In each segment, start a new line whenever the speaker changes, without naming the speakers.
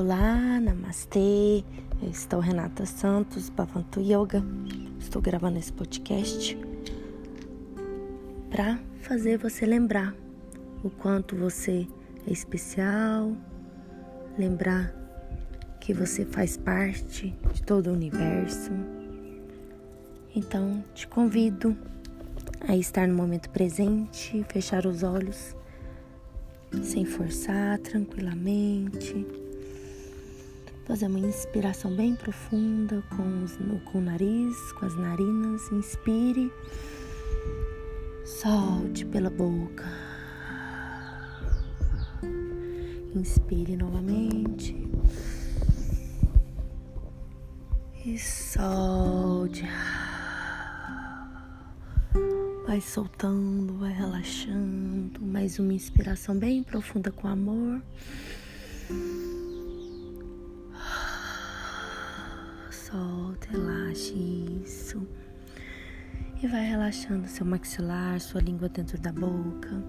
Olá, namastê. Eu estou Renata Santos, Bhavantu Yoga. Estou gravando esse podcast para fazer você lembrar o quanto você é especial, lembrar que você faz parte de todo o universo. Então, te convido a estar no momento presente, fechar os olhos sem forçar, tranquilamente Fazer uma inspiração bem profunda com, os, com o nariz, com as narinas. Inspire. Solte pela boca. Inspire novamente. E solte. Vai soltando, vai relaxando. Mais uma inspiração bem profunda com amor. Solta, relaxe isso. E vai relaxando seu maxilar, sua língua dentro da boca.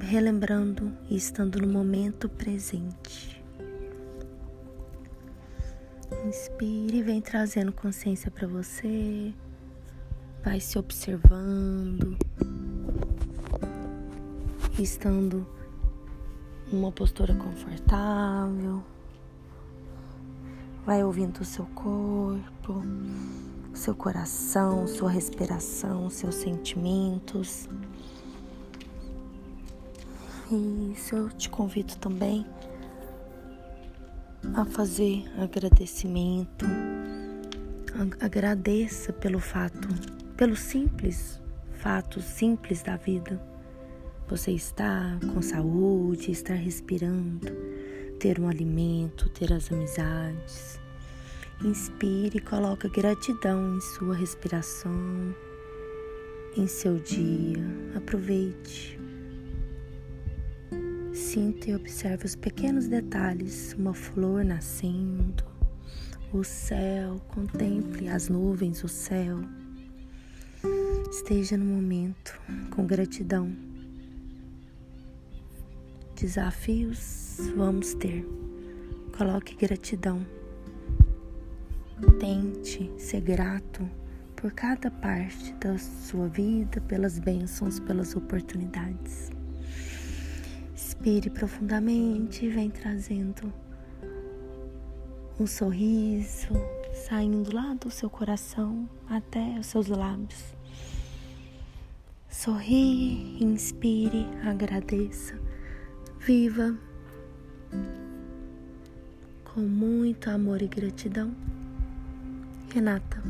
Relembrando e estando no momento presente. Inspire e vem trazendo consciência para você. Vai se observando. Estando numa postura confortável. Vai ouvindo o seu corpo, seu coração, sua respiração, seus sentimentos. Isso eu te convido também a fazer agradecimento. Agradeça pelo fato, pelo simples fato simples da vida. Você está com saúde, estar respirando ter um alimento, ter as amizades. Inspire e coloque gratidão em sua respiração, em seu dia. Aproveite. Sinta e observe os pequenos detalhes, uma flor nascendo, o céu, contemple as nuvens, o céu. Esteja no momento com gratidão desafios vamos ter. Coloque gratidão. Tente ser grato por cada parte da sua vida, pelas bênçãos, pelas oportunidades. Inspire profundamente e vem trazendo um sorriso saindo lá do seu coração até os seus lábios. Sorri, inspire, agradeça Viva com muito amor e gratidão, Renata.